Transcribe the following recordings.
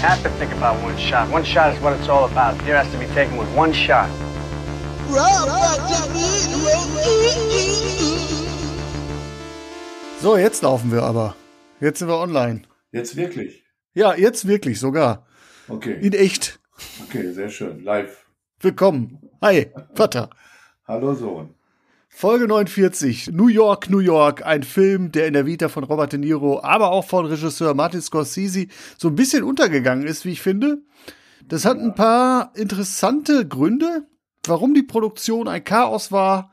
Have to think about one shot. One shot is what it's all about. Here has to be taken with one shot. So, jetzt laufen wir aber. Jetzt sind wir online. Jetzt wirklich? Ja, jetzt wirklich sogar. Okay. In echt. Okay, sehr schön. Live. Willkommen. Hi, Vater. Hallo Sohn. Folge 49. New York, New York. Ein Film, der in der Vita von Robert De Niro, aber auch von Regisseur Martin Scorsese so ein bisschen untergegangen ist, wie ich finde. Das hat ein paar interessante Gründe, warum die Produktion ein Chaos war,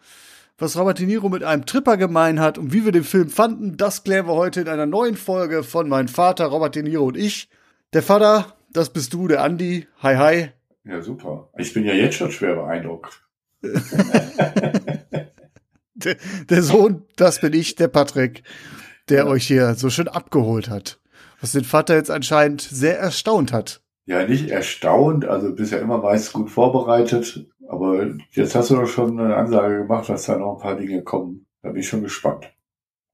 was Robert De Niro mit einem Tripper gemein hat und wie wir den Film fanden, das klären wir heute in einer neuen Folge von Mein Vater, Robert De Niro und ich. Der Vater, das bist du, der Andi. Hi, hi. Ja, super. Ich bin ja jetzt schon schwer beeindruckt. Der, der Sohn, das bin ich, der Patrick, der euch hier so schön abgeholt hat. Was den Vater jetzt anscheinend sehr erstaunt hat. Ja, nicht erstaunt, also bist ja immer meist gut vorbereitet, aber jetzt hast du doch schon eine Ansage gemacht, dass da noch ein paar Dinge kommen. Da bin ich schon gespannt.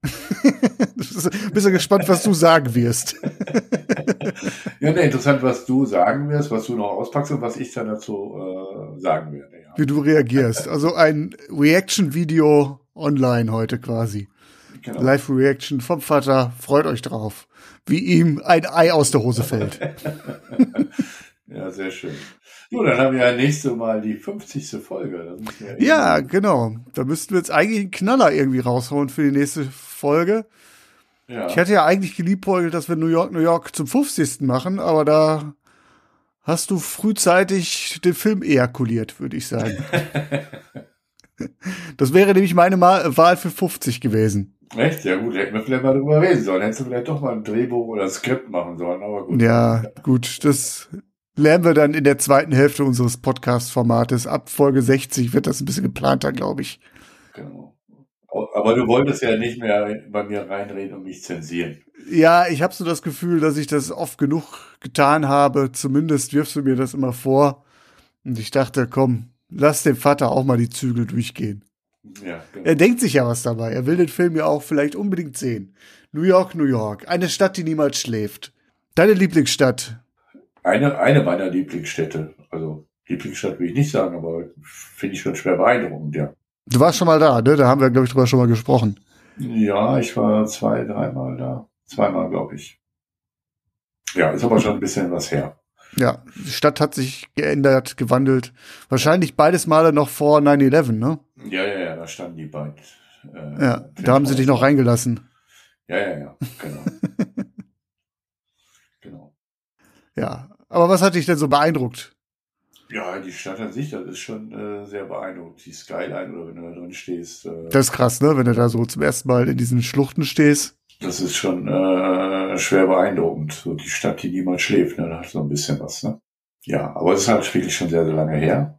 Bist du gespannt, was du sagen wirst? Ja, ne, interessant, was du sagen wirst, was du noch auspackst und was ich dann dazu äh, sagen werde. Ja. Wie du reagierst. Also ein Reaction-Video online heute quasi. Genau. Live-Reaction vom Vater. Freut euch drauf. Wie ihm ein Ei aus der Hose fällt. Ja, sehr schön. So, dann haben wir ja nächste Mal die 50. Folge. Ja, irgendwie- genau. Da müssten wir jetzt eigentlich einen Knaller irgendwie raushauen für die nächste Folge. ja. Ich hatte ja eigentlich geliebäugelt, dass wir New York, New York zum 50. machen, aber da hast du frühzeitig den Film ejakuliert, würde ich sagen. das wäre nämlich meine Wahl für 50 gewesen. Echt? Ja gut, hätten wir vielleicht mal drüber reden sollen. Hättest du vielleicht doch mal ein Drehbuch oder ein Skript machen sollen, aber gut. Ja, gut, das lernen wir dann in der zweiten Hälfte unseres Podcast-Formates. Ab Folge 60 wird das ein bisschen geplanter, glaube ich. Genau. Aber du wolltest ja nicht mehr bei mir reinreden und mich zensieren. Ja, ich habe so das Gefühl, dass ich das oft genug getan habe. Zumindest wirfst du mir das immer vor. Und ich dachte, komm, lass dem Vater auch mal die Zügel durchgehen. Ja, genau. Er denkt sich ja was dabei. Er will den Film ja auch vielleicht unbedingt sehen. New York, New York. Eine Stadt, die niemals schläft. Deine Lieblingsstadt. Eine, eine meiner Lieblingsstädte. Also Lieblingsstadt will ich nicht sagen, aber finde ich schon schwer beeindruckend, ja. Du warst schon mal da, ne? Da haben wir, glaube ich, drüber schon mal gesprochen. Ja, ich war zwei, dreimal da. Zweimal, glaube ich. Ja, ist aber schon ein bisschen was her. Ja, die Stadt hat sich geändert, gewandelt. Wahrscheinlich beides Male noch vor 9-11, ne? Ja, ja, ja, da standen die beiden. Äh, Ja, da haben sie dich noch reingelassen. Ja, ja, ja, genau. genau. Ja. Aber was hat dich denn so beeindruckt? Ja, die Stadt an sich, das ist schon äh, sehr beeindruckend. Die Skyline oder wenn du da drin stehst, äh, Das ist krass, ne? Wenn du da so zum ersten Mal in diesen Schluchten stehst. das ist schon äh, schwer beeindruckend. So die Stadt, die niemals schläft, ne? Da hat so ein bisschen was, ne? Ja, aber es ist halt wirklich schon sehr, sehr lange her.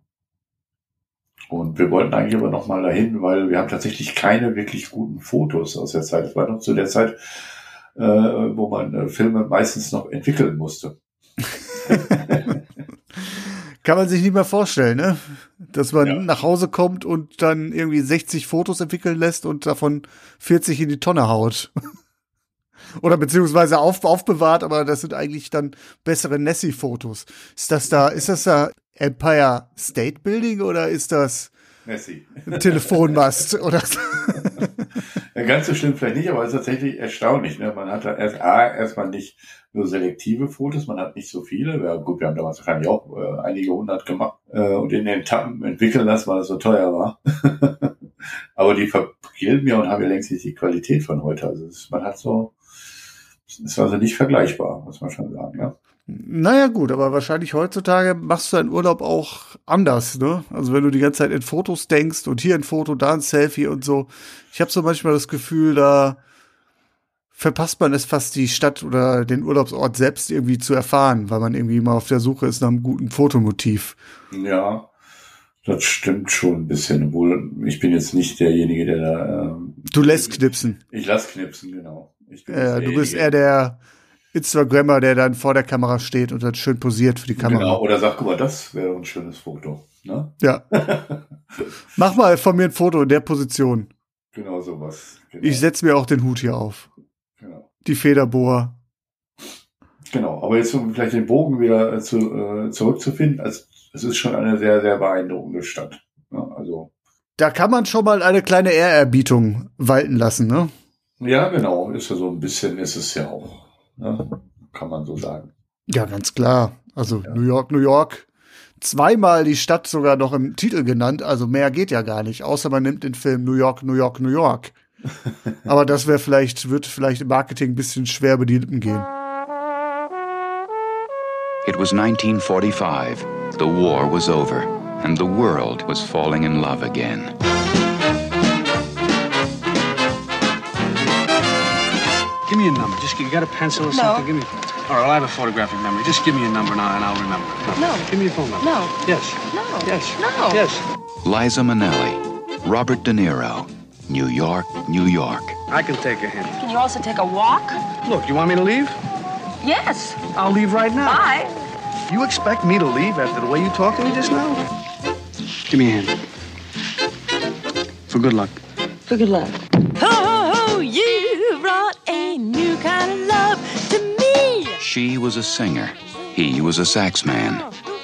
Und wir wollten eigentlich aber noch mal dahin, weil wir haben tatsächlich keine wirklich guten Fotos aus der Zeit. Es war noch zu der Zeit, äh, wo man äh, Filme meistens noch entwickeln musste. Kann man sich nicht mehr vorstellen, ne? Dass man Ja. nach Hause kommt und dann irgendwie 60 Fotos entwickeln lässt und davon 40 in die Tonne haut. Oder beziehungsweise auf, aufbewahrt, aber das sind eigentlich dann bessere Nessie-Fotos. Ist das da, ist das da Empire State Building oder ist das Messi. ein Telefonmast? oder Ja, ganz so schlimm vielleicht nicht, aber es ist tatsächlich erstaunlich. Ne? Man hat da erst A, erstmal nicht nur selektive Fotos, man hat nicht so viele. Ja, gut, wir haben damals wahrscheinlich auch äh, einige hundert gemacht äh, und in den Etappen entwickeln lassen, weil es so teuer war. aber die vergilben ja und haben ja längst nicht die Qualität von heute. Also es, man hat so, ist also nicht vergleichbar, muss man schon sagen. Ja? Naja, gut, aber wahrscheinlich heutzutage machst du deinen Urlaub auch anders, ne? Also wenn du die ganze Zeit in Fotos denkst und hier ein Foto, da ein Selfie und so. Ich habe so manchmal das Gefühl, da verpasst man es fast, die Stadt oder den Urlaubsort selbst irgendwie zu erfahren, weil man irgendwie mal auf der Suche ist nach einem guten Fotomotiv. Ja, das stimmt schon ein bisschen. Obwohl, ich bin jetzt nicht derjenige, der da. Ähm, Du lässt knipsen. ich lass knipsen, genau. Äh, du bist eher der Instagrammer, der dann vor der Kamera steht und dann schön posiert für die Kamera. Genau, oder sag, guck mal, das wäre ein schönes Foto. Ne? Ja. Mach mal von mir ein Foto in der Position. Genau sowas. Genau. Ich setze mir auch den Hut hier auf. genau. Die Federbohr. genau, aber jetzt um vielleicht den Bogen wieder äh, zu, äh, zurückzufinden, also, es ist schon eine sehr, sehr beeindruckende Stadt. Ne? Also, Da kann man schon mal eine kleine Ehrerbietung walten lassen, ne? Ja, genau, ist ja so ein bisschen, ist es ja auch. Ne? Kann man so sagen. Ja, ganz klar. Also New York, New York. Zweimal die Stadt sogar noch im Titel genannt, also mehr geht ja gar nicht, außer man nimmt den Film New York, New York, New York. Aber das wäre vielleicht, wird vielleicht im Marketing ein bisschen schwer über die Lippen gehen. It was 1945. The war was over, and the world was falling in love again. Give me a number. Just you got a pencil or No. something? Give me. All right, I have a photographic memory. Just give me a number now, and I'll remember. it. No. Give me a phone number. No. Yes. No. Yes. No. Yes. Liza Minnelli, Robert De Niro, New York, New York. I can take a hint. Can you also take a walk? Look, you want me to leave? Yes. I'll leave right now. Bye. You expect me to leave after the way you talked to me just now? Give me a hand. For good luck. For good luck. Kind of love to me. She was a singer. He was a sax man.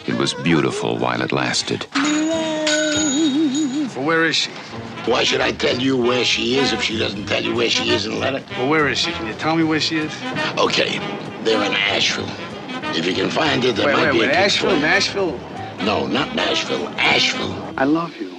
It was beautiful while it lasted. Well, where is she? Why should I tell you where she is if she doesn't tell you where she is in the letter? Well, where is she? Can you tell me where she is? Okay, they're in Asheville. If you can find her, there wait, might wait, be wait. a kid Asheville. Nashville. No, not Nashville. Asheville. I love you.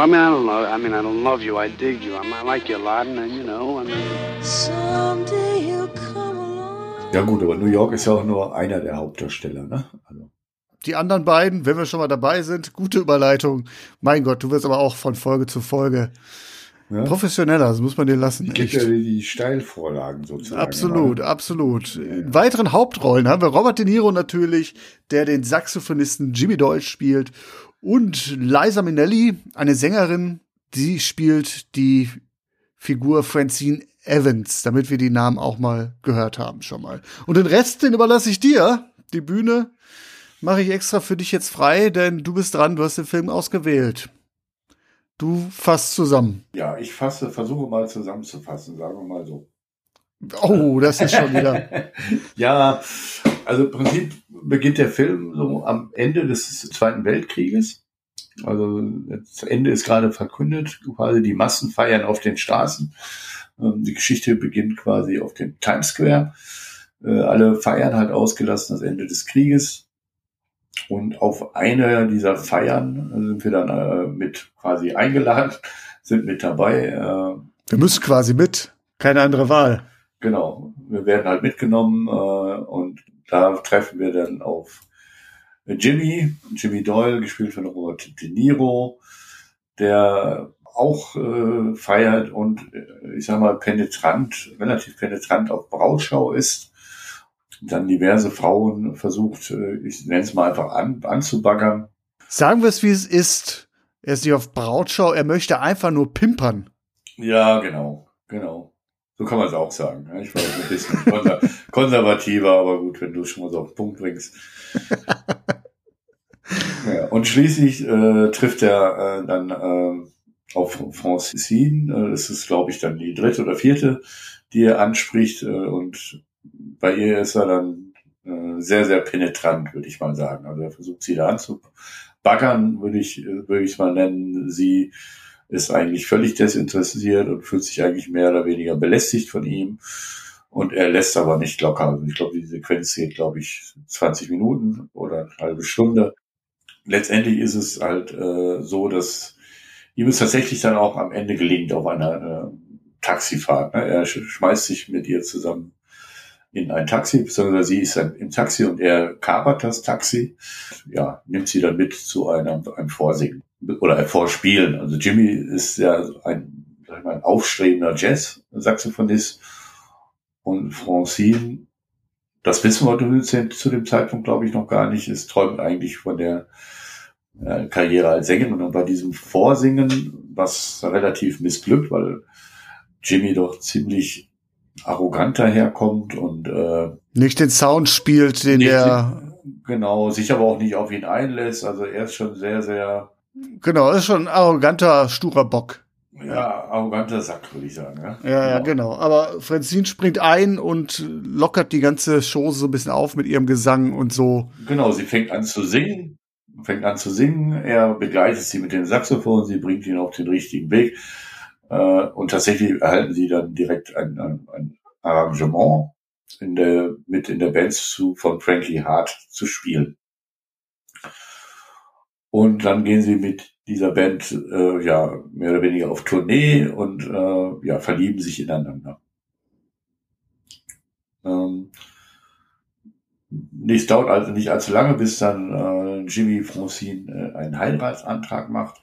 Well, I mean, I don't know. I mean, I don't love you. I dig you. I, I like you a lot, and then, you know, I mean. Someday he'll come along. Ja gut, aber New York ist ja auch nur einer der Hauptdarsteller, ne? Also, Die anderen beiden, wenn wir schon mal dabei sind, gute Überleitung. Mein Gott, du wirst aber auch von Folge zu Folge Ja. professioneller, das muss man dir lassen. gibt Echt. ja die, die Steilvorlagen sozusagen. Absolut, ne? absolut. In weiteren Hauptrollen haben wir Robert De Niro natürlich, der den Saxophonisten Jimmy Deutsch spielt und Liza Minnelli, eine Sängerin, die spielt die Figur Francine Evans, damit wir die Namen auch mal gehört haben schon mal. Und den Rest, den überlasse ich dir. Die Bühne mache ich extra für dich jetzt frei, denn du bist dran, du hast den Film ausgewählt. Du fasst zusammen. Ja, ich fasse, versuche mal zusammenzufassen, sagen wir mal so. Oh, das ist schon wieder. Ja, also im Prinzip beginnt der Film so am Ende des Zweiten Weltkrieges. Also das Ende ist gerade verkündet, quasi die Massen feiern auf den Straßen. Ähm, Die Geschichte beginnt quasi auf dem Times Square. Äh, Alle feiern halt ausgelassen das Ende des Krieges. Und auf eine dieser Feiern sind wir dann äh, mit quasi eingeladen, sind mit dabei. Äh, Wir müssen quasi mit. Keine andere Wahl. Genau, wir werden halt mitgenommen äh, und da treffen wir dann auf Jimmy, Jimmy Doyle, gespielt von Robert De Niro, der auch äh, feiert und äh, ich sag mal penetrant, relativ penetrant auf Brautschau ist. Dann diverse Frauen versucht, äh, ich nenne es mal einfach an, anzubaggern. Sagen wir es, wie es ist. Er ist nicht auf Brautschau, er möchte einfach nur pimpern. Ja, genau, genau. So kann man es auch sagen. Ich war ein bisschen konser konservativer, aber gut, wenn du es schon mal so auf den Punkt bringst. ja, und schließlich äh, trifft er äh, dann äh, auf Francine. Äh, das ist, glaube ich, dann die dritte oder vierte, die er anspricht. Äh, und bei ihr ist er dann äh, sehr, sehr penetrant, würde ich mal sagen. Also er versucht sie da anzubaggern, würde ich, würde ich es mal nennen. Sie ist eigentlich völlig desinteressiert und fühlt sich eigentlich mehr oder weniger belästigt von ihm. Und er lässt aber nicht locker. Also ich glaube, die Sequenz geht, glaube ich, 20 Minuten oder eine halbe Stunde. Letztendlich ist es halt äh, so, dass ihm es tatsächlich dann auch am Ende gelingt auf einer äh, Taxifahrt. Ne? Er sch schmeißt sich mit ihr zusammen in ein Taxi, beziehungsweise sie ist dann im Taxi und er kapert das Taxi. Ja, nimmt sie dann mit zu einem, einem Vorsingen oder Vorspielen. Also Jimmy ist ja ein, ich mal, ein aufstrebender Jazz-Saxophonist. Und Francine, das wissen wir zu dem Zeitpunkt, glaube ich, noch gar nicht, ist träumt eigentlich von der äh, Karriere als Sängerin und bei diesem Vorsingen, was relativ missglückt, weil Jimmy doch ziemlich arrogant daherkommt und äh, nicht den Sound spielt, den der genau sich aber auch nicht auf ihn einlässt. Also er ist schon sehr, sehr genau ist schon ein arroganter sturer Bock. Ja, arroganter Sack, würde ich sagen. Ja, ja, ja genau. Aber Francine springt ein und lockert die ganze Show so ein bisschen auf mit ihrem Gesang und so. Genau, sie fängt an zu singen, fängt an zu singen. Er begleitet sie mit dem Saxophon, sie bringt ihn auf den richtigen Weg. Äh, und tatsächlich erhalten sie dann direkt ein, ein, ein Arrangement in der, mit in der Band zu, von Frankie Hart zu spielen. Und dann gehen sie mit dieser Band äh, ja mehr oder weniger auf Tournee und äh, ja verlieben sich ineinander. Ähm, es dauert also nicht allzu lange, bis dann äh, Jimmy Francine äh, einen Heiratsantrag macht.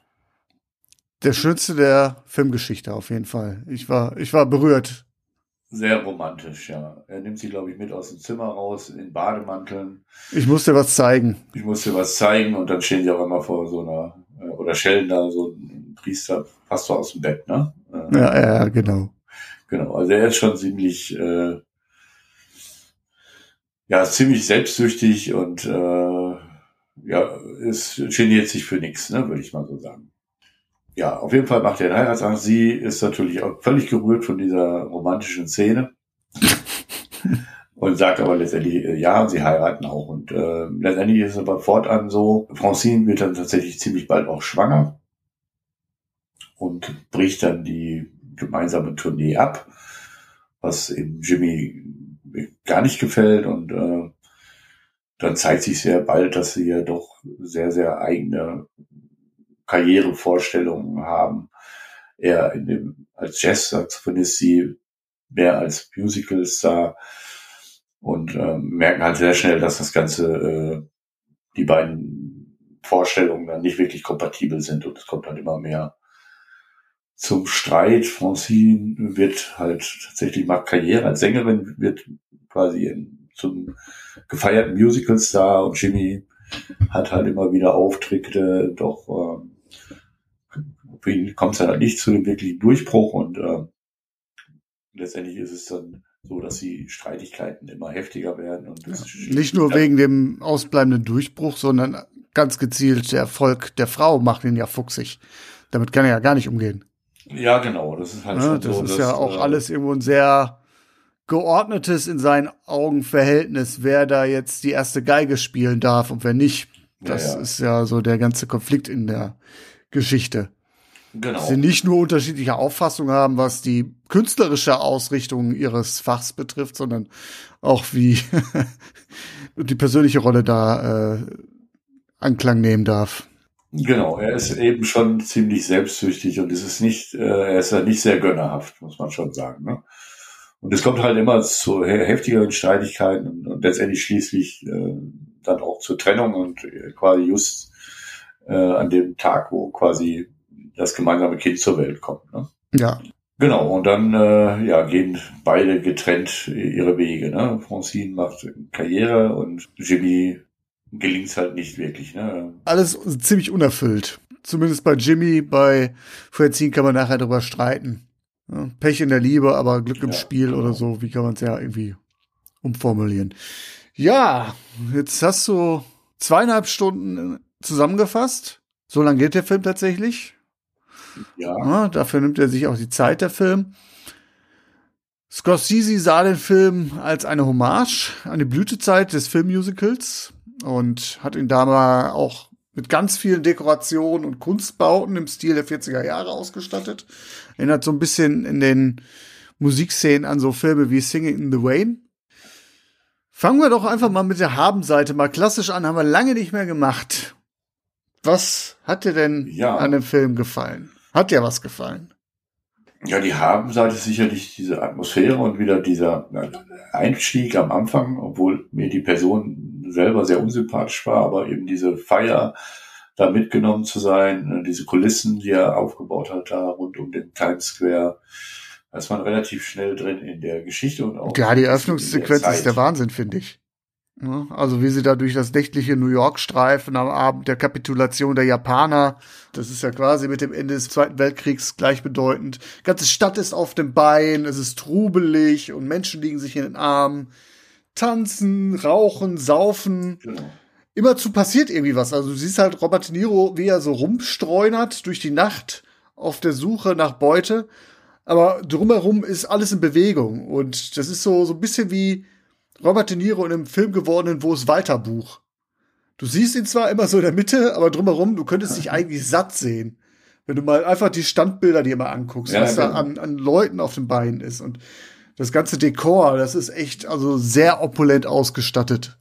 Der schönste der Filmgeschichte auf jeden Fall. Ich war, ich war berührt. Sehr romantisch, ja. Er nimmt sie, glaube ich, mit aus dem Zimmer raus in Bademanteln. Ich musste was zeigen. Ich musste was zeigen und dann stehen sie auch immer vor so einer, äh, oder schellen da so ein Priester, Pastor aus dem Bett, ne? Ja, ja, genau. Genau, also er ist schon ziemlich, äh, ja, ziemlich selbstsüchtig und äh, ja, es geniert sich für nichts, ne, würde ich mal so sagen ja, auf jeden Fall macht er einen Heiratsantrag. Sie ist natürlich auch völlig gerührt von dieser romantischen Szene. und sagt aber letztendlich äh, ja, sie heiraten auch. Und äh, letztendlich ist es aber fortan so, Francine wird dann tatsächlich ziemlich bald auch schwanger und bricht dann die gemeinsame Tournee ab, was eben Jimmy gar nicht gefällt und äh, dann zeigt sich sehr bald, dass sie ja doch sehr, sehr eigene Karrierevorstellungen haben. Er in dem, als Jazz-Saxophonist sie mehr als Musical-Star und äh, merken halt sehr schnell, dass das Ganze, äh, die beiden Vorstellungen dann nicht wirklich kompatibel sind und es kommt dann immer mehr zum Streit. Francine wird halt tatsächlich macht Karriere als Sängerin, wird quasi in, zum gefeierten Musical-Star und Jimmy hat halt immer wieder Auftritte, doch ähm, für ihn kommt es halt nicht zu dem wirklichen Durchbruch und äh, letztendlich ist es dann so, dass die Streitigkeiten immer heftiger werden. Und ja, nicht nur wegen dem ausbleibenden Durchbruch, sondern ganz gezielt der Erfolg der Frau macht ihn ja fuchsig. Damit kann er ja gar nicht umgehen. Ja, genau. Das ist halt ja, das so, ist dass, ja auch äh, alles irgendwo ein sehr geordnetes in seinen Augen Verhältnis, wer da jetzt die erste Geige spielen darf und wer nicht. Das ja, ist ja so der ganze Konflikt in der Geschichte. Genau. Sie nicht nur unterschiedliche Auffassungen haben, was die künstlerische Ausrichtung ihres Fachs betrifft, sondern auch wie die persönliche Rolle da äh, Anklang nehmen darf. Genau, er ist eben schon ziemlich selbstsüchtig und es ist nicht, äh, er ist ja nicht sehr gönnerhaft, muss man schon sagen. Ne? Und es kommt halt immer zu heftigeren Streitigkeiten und, und letztendlich schließlich äh, dann auch zur Trennung und äh, quasi just äh, an dem Tag, wo quasi das gemeinsame Kind zur Welt kommt. Ne? Ja. Genau, und dann äh, ja, gehen beide getrennt ihre Wege. Ne? Francine macht Karriere und Jimmy gelingt es halt nicht wirklich. Ne? Alles ziemlich unerfüllt. Zumindest bei Jimmy, bei Francine kann man nachher darüber streiten. Ja, Pech in der Liebe, aber Glück im ja, Spiel genau. oder so. Wie kann man es ja irgendwie umformulieren? Ja, jetzt hast du zweieinhalb Stunden zusammengefasst. So lang geht der Film tatsächlich. Ja. ja. Dafür nimmt er sich auch die Zeit, der Film. Scorsese sah den Film als eine Hommage an die Blütezeit des Filmmusicals und hat ihn da mal auch mit ganz vielen Dekorationen und Kunstbauten im Stil der 40er Jahre ausgestattet. Erinnert so ein bisschen in den Musikszenen an so Filme wie Singing in the Rain. Fangen wir doch einfach mal mit der Habenseite mal klassisch an, haben wir lange nicht mehr gemacht. Was hat dir denn ja. an dem Film gefallen? Hat dir was gefallen? Ja, die Habenseite ist sicherlich diese Atmosphäre und wieder dieser Einstieg am Anfang, obwohl mir die Person selber sehr unsympathisch war, aber eben diese Feier, da mitgenommen zu sein. Diese Kulissen, die er aufgebaut hat, da rund um den Times Square. Da ist man relativ schnell drin in der Geschichte und auch. Ja, die der Eröffnungssequenz Zeit. ist der Wahnsinn, finde ich. Ja, also wie sie da durch das nächtliche New York streifen am Abend der Kapitulation der Japaner. Das ist ja quasi mit dem Ende des Zweiten Weltkriegs gleichbedeutend. Die ganze Stadt ist auf dem Bein, es ist trubelig und Menschen liegen sich in den Armen. Tanzen, rauchen, saufen. Genau. Immerzu passiert irgendwie was. Also du siehst halt Robert De Niro, wie er so rumstreunert durch die Nacht auf der Suche nach Beute. Aber drumherum ist alles in Bewegung. Und das ist so, so ein bisschen wie Robert De Niro in einem Film gewordenen Wo ist Walter Buch. Du siehst ihn zwar immer so in der Mitte, aber drumherum, du könntest dich eigentlich satt sehen. Wenn du mal einfach die Standbilder dir mal anguckst, Ja, was da an, an Leuten auf den Beinen ist. Und das ganze Dekor, das ist echt, also sehr opulent ausgestattet.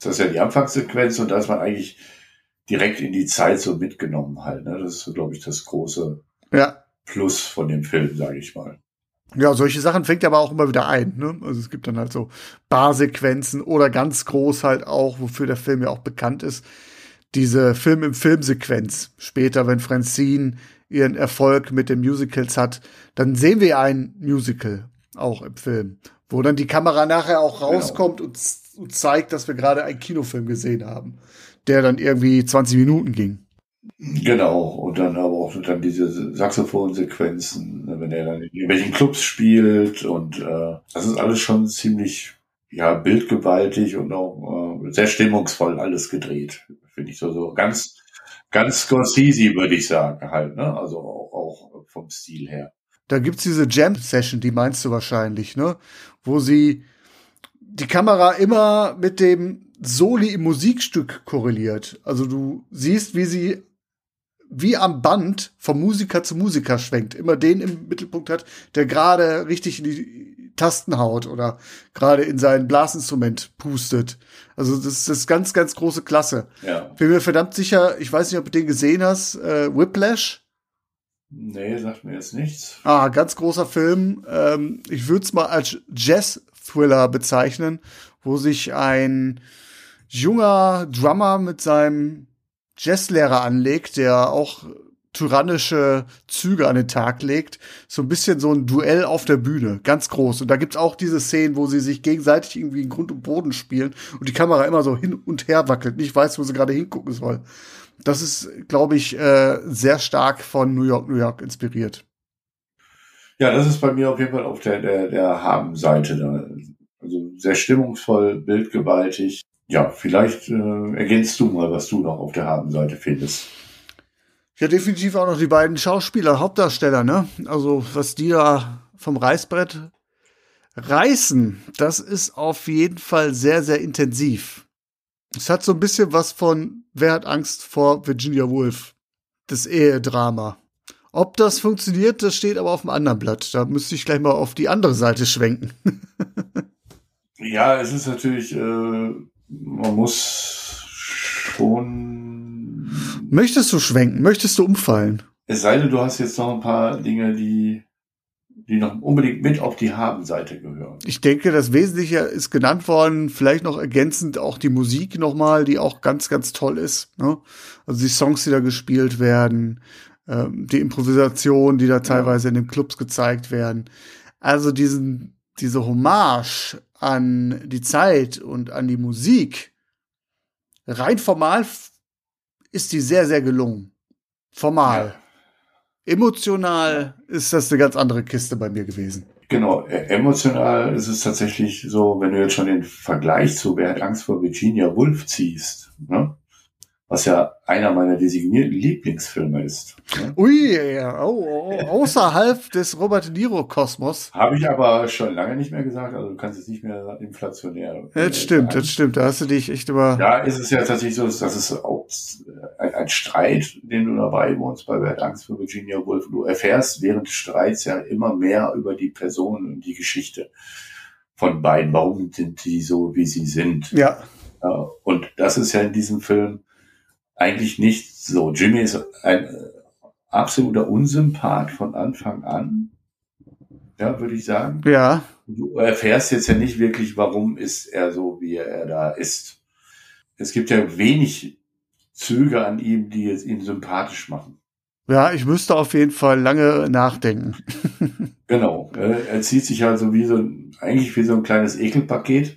Das ist ja die Anfangssequenz und da ist man eigentlich direkt in die Zeit so mitgenommen halt. Ne? Das ist, glaube ich, das große Ja. Plus von dem Film, sage ich mal. Ja, solche Sachen fängt er aber auch immer wieder ein. Ne? Also es gibt dann halt so Barsequenzen oder ganz groß halt auch, wofür der Film ja auch bekannt ist, diese Film im Filmsequenz. Später, wenn Francine ihren Erfolg mit den Musicals hat, dann sehen wir ein Musical auch im Film, wo dann die Kamera nachher auch rauskommt und, z- und zeigt, dass wir gerade einen Kinofilm gesehen haben, der dann irgendwie 20 Minuten ging. Genau, und dann aber auch dann diese Saxophonsequenzen, ne, wenn er dann in irgendwelchen Clubs spielt und äh, das ist alles schon ziemlich ja bildgewaltig und auch äh, sehr stimmungsvoll alles gedreht, finde ich so so ganz ganz Scorsese würde ich sagen halt, ne? Also auch, auch vom Stil her. Da gibt's diese Jam-Session, die meinst du wahrscheinlich, ne? Wo sie die Kamera immer mit dem Soli im Musikstück korreliert. Also du siehst, wie sie wie am Band vom Musiker zu Musiker schwenkt, immer den im Mittelpunkt hat, der gerade richtig in die Tasten haut oder gerade in sein Blasinstrument pustet. Also das, das ist ganz, ganz große Klasse. Ja. Bin mir verdammt sicher, ich weiß nicht, ob du den gesehen hast, äh, Whiplash. Nee, sagt mir jetzt nichts. Ah, ganz großer Film. Ähm, ich würde es mal als Jazz-Thriller bezeichnen, wo sich ein junger Drummer mit seinem Jazzlehrer anlegt, der auch tyrannische Züge an den Tag legt. So ein bisschen so ein Duell auf der Bühne, ganz groß. Und da gibt's auch diese Szenen, wo sie sich gegenseitig irgendwie in Grund und Boden spielen und die Kamera immer so hin und her wackelt, nicht weiß, wo sie gerade hingucken soll. Das ist, glaube ich, äh, sehr stark von New York, New York inspiriert. Ja, das ist bei mir auf jeden Fall auf der, der, der Haben-Seite. Also sehr stimmungsvoll, bildgewaltig. Ja, vielleicht äh, ergänzt du mal, was du noch auf der Haben-Seite findest. Ja, definitiv auch noch die beiden Schauspieler, Hauptdarsteller, ne? Also, was die da vom Reißbrett reißen, das ist auf jeden Fall sehr, sehr intensiv. Es hat so ein bisschen was von Wer hat Angst vor Virginia Woolf? Das Ehedrama. Ob das funktioniert, das steht aber auf dem anderen Blatt. Da müsste ich gleich mal auf die andere Seite schwenken. Ja, es ist natürlich, äh, man muss schon. Möchtest du schwenken? Möchtest du umfallen? Es sei denn, du hast jetzt noch ein paar Dinge, die, die noch unbedingt mit auf die Haben-Seite gehören. Ich denke, das Wesentliche ist genannt worden. Vielleicht noch ergänzend auch die Musik nochmal, die auch ganz, ganz toll ist. Ne? Also die Songs, die da gespielt werden, ähm, die Improvisation, die da teilweise in den Clubs gezeigt werden. Also diesen, diese Hommage an die Zeit und an die Musik, rein formal ist die sehr, sehr gelungen. Formal. Emotional ist das eine ganz andere Kiste bei mir gewesen. Genau, e- emotional ist es tatsächlich so, wenn du jetzt schon den Vergleich zu Wer hat Angst vor Virginia Woolf ziehst, ne? Was ja einer meiner designierten Lieblingsfilme ist. Ne? Ui, ja, oh, oh, außerhalb des Robert De Niro-Kosmos. Habe ich aber schon lange nicht mehr gesagt, also du kannst es nicht mehr inflationär. Das stimmt, sagen. das stimmt. Da hast du dich echt über. Da ist es ja tatsächlich so, dass es auch ein, ein Streit, den du dabei wohnst bei Wer hat Angst vor Virginia Woolf. Du erfährst während des Streits ja immer mehr über die Person und die Geschichte von beiden. Warum sind die so, wie sie sind? Ja, Ja, und das ist ja in diesem Film eigentlich nicht so. Jimmy ist ein äh, absoluter Unsympath von Anfang an. Ja, würde ich sagen. ja, Du erfährst jetzt ja nicht wirklich, warum ist er so, wie er da ist. Es gibt ja wenig Züge an ihm, die jetzt ihn sympathisch machen. Ja, ich müsste auf jeden Fall lange nachdenken. Genau. äh, Er zieht sich halt so wie so ein, eigentlich wie so ein kleines Ekelpaket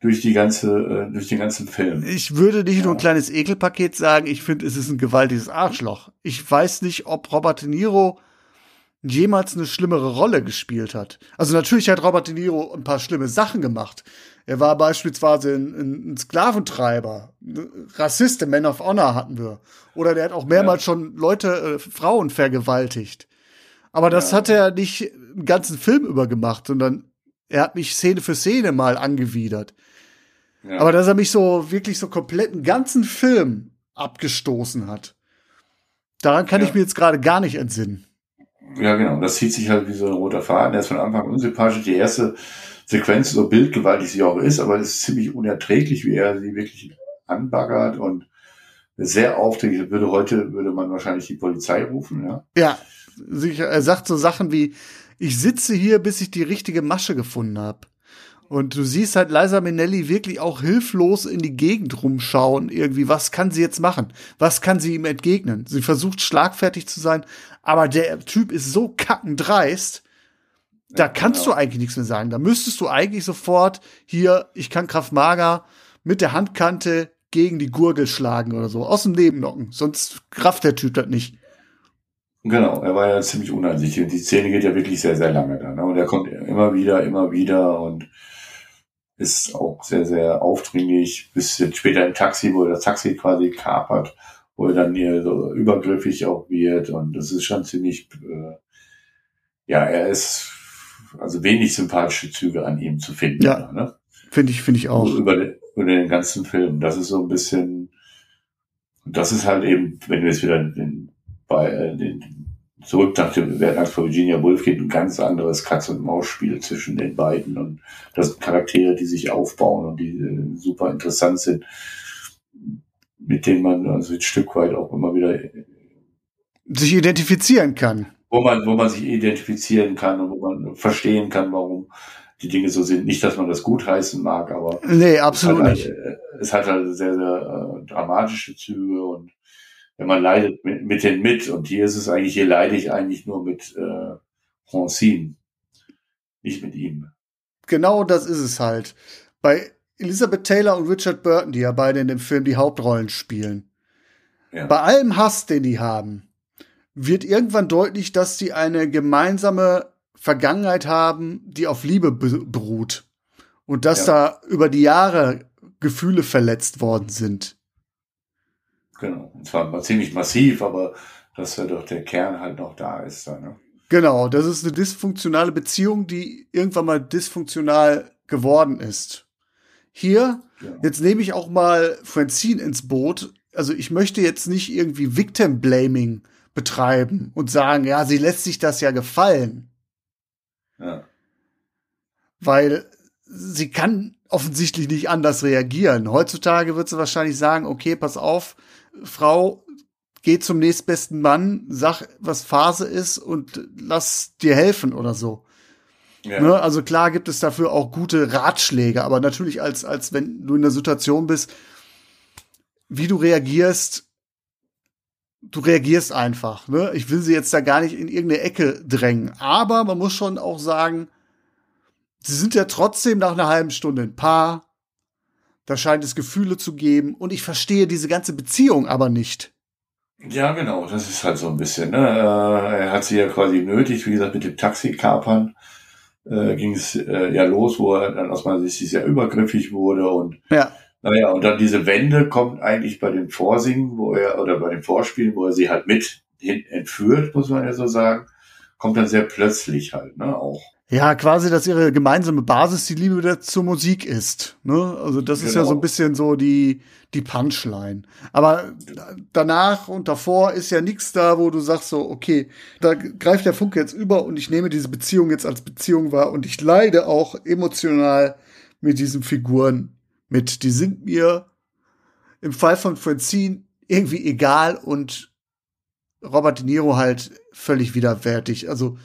durch die ganze, äh, durch den ganzen Film. Ich würde nicht nur ein kleines Ekelpaket sagen, ich finde, es ist ein gewaltiges Arschloch. Ich weiß nicht, ob Robert De Niro jemals eine schlimmere Rolle gespielt hat. Also natürlich hat Robert De Niro ein paar schlimme Sachen gemacht. Er war beispielsweise ein, ein, Sklaventreiber, Rassist, ein Man of Honor hatten wir. Oder der hat auch mehrmals schon Leute, äh, Frauen vergewaltigt. Aber das hat er nicht einen ganzen Film über gemacht, sondern er hat mich Szene für Szene mal angewidert. Ja. Aber dass er mich so wirklich so komplett einen ganzen Film abgestoßen hat, daran kann Ja. ich mir jetzt gerade gar nicht entsinnen. Ja, genau. Das zieht sich halt wie so ein roter Faden. Der ist von Anfang an unsympathisch. Die erste Sequenz, so bildgewaltig sie auch ist, aber es ist ziemlich unerträglich, wie er sie wirklich anbaggert und sehr aufdringlich. Würde heute, würde man wahrscheinlich die Polizei rufen, ja. Ja, er sagt so Sachen wie, ich sitze hier, bis ich die richtige Masche gefunden habe. Und du siehst halt Liza Minnelli wirklich auch hilflos in die Gegend rumschauen, irgendwie, was kann sie jetzt machen? Was kann sie ihm entgegnen? Sie versucht schlagfertig zu sein, aber der Typ ist so kackendreist, da kannst genau. du eigentlich nichts mehr sagen. Da müsstest du eigentlich sofort hier, ich kann Kraft Mager mit der Handkante gegen die Gurgel schlagen oder so, aus dem Leben knocken. Sonst kraft der Typ das nicht. Genau, er war ja ziemlich uneinsichtig. Und die Szene geht ja wirklich sehr, sehr lange da. Ne? Und er kommt immer wieder, immer wieder und ist auch sehr, sehr aufdringlich, bis jetzt später im Taxi, wo er das Taxi quasi kapert, wo er dann hier so übergriffig auch wird. Und das ist schon ziemlich, äh, ja, er ist also wenig sympathische Züge an ihm zu finden. Ja. Ne? Finde ich, finde ich auch. Über, den, über den ganzen Film. Das ist so ein bisschen, das ist halt eben, wenn wir jetzt wieder den, bei äh, den, zurück nach dem Werk von Virginia Woolf geht, ein ganz anderes Katz-und-Maus-Spiel zwischen den beiden. Und das sind Charaktere, die sich aufbauen und die äh, super interessant sind, mit denen man also ein Stück weit auch immer wieder Sich identifizieren kann. wo man, wo man sich identifizieren kann und wo man verstehen kann, warum die Dinge so sind. Nicht, dass man das gutheißen mag, aber Nee, absolut es hat nicht. halt, äh, es hat halt sehr, sehr äh, dramatische Züge und wenn man leidet mit, mit den mit und hier ist es eigentlich, hier leide ich eigentlich nur mit äh, Francine, nicht mit ihm. Genau das ist es halt. Bei Elizabeth Taylor und Richard Burton, die ja beide in dem Film die Hauptrollen spielen. Ja. Bei allem Hass, den die haben, wird irgendwann deutlich, dass die eine gemeinsame Vergangenheit haben, die auf Liebe be beruht. Und dass da über die Jahre Gefühle verletzt worden sind. Genau. Und zwar ziemlich massiv, aber dass ja doch der Kern halt noch da ist. Da, ne? Genau, das ist eine dysfunktionale Beziehung, die irgendwann mal dysfunktional geworden ist. Hier, Ja. jetzt nehme ich auch mal Francine ins Boot. Also ich möchte jetzt nicht irgendwie Victim Blaming betreiben und sagen, ja, sie lässt sich das ja gefallen, Ja. weil sie kann offensichtlich nicht anders reagieren. Heutzutage wird sie wahrscheinlich sagen, okay, pass auf, Frau, geh zum nächstbesten Mann, sag, was Phase ist und lass dir helfen oder so. Ja. Ne? Also klar gibt es dafür auch gute Ratschläge, aber natürlich als, als wenn du in der Situation bist, wie du reagierst, du reagierst einfach. Ne? Ich will sie jetzt da gar nicht in irgendeine Ecke drängen. Aber man muss schon auch sagen, sie sind ja trotzdem nach einer halben Stunde ein Paar. Da scheint es Gefühle zu geben. Und ich verstehe diese ganze Beziehung aber nicht. Ja, genau, das ist halt so ein bisschen. Ne? Äh, Er hat sie ja quasi nötig, wie gesagt, mit dem Taxikapern äh, ging es äh, ja los, wo er dann aus meiner Sicht sehr übergriffig wurde und Ja. naja, und dann diese Wende kommt eigentlich bei dem Vorsingen, wo er, oder bei dem Vorspielen, wo er sie halt mit hin entführt, muss man ja so sagen, kommt dann sehr plötzlich halt, ne, auch. Ja, quasi, dass ihre gemeinsame Basis die Liebe zur Musik ist. Ne? Also das ist ja Genau. so ein bisschen so die, die Punchline. Aber danach und davor ist ja nichts da, wo du sagst so, okay, da greift der Funke jetzt über und ich nehme diese Beziehung jetzt als Beziehung wahr und ich leide auch emotional mit diesen Figuren mit. Die sind mir im Fall von Francine irgendwie egal und Robert De Niro halt völlig widerwärtig. Also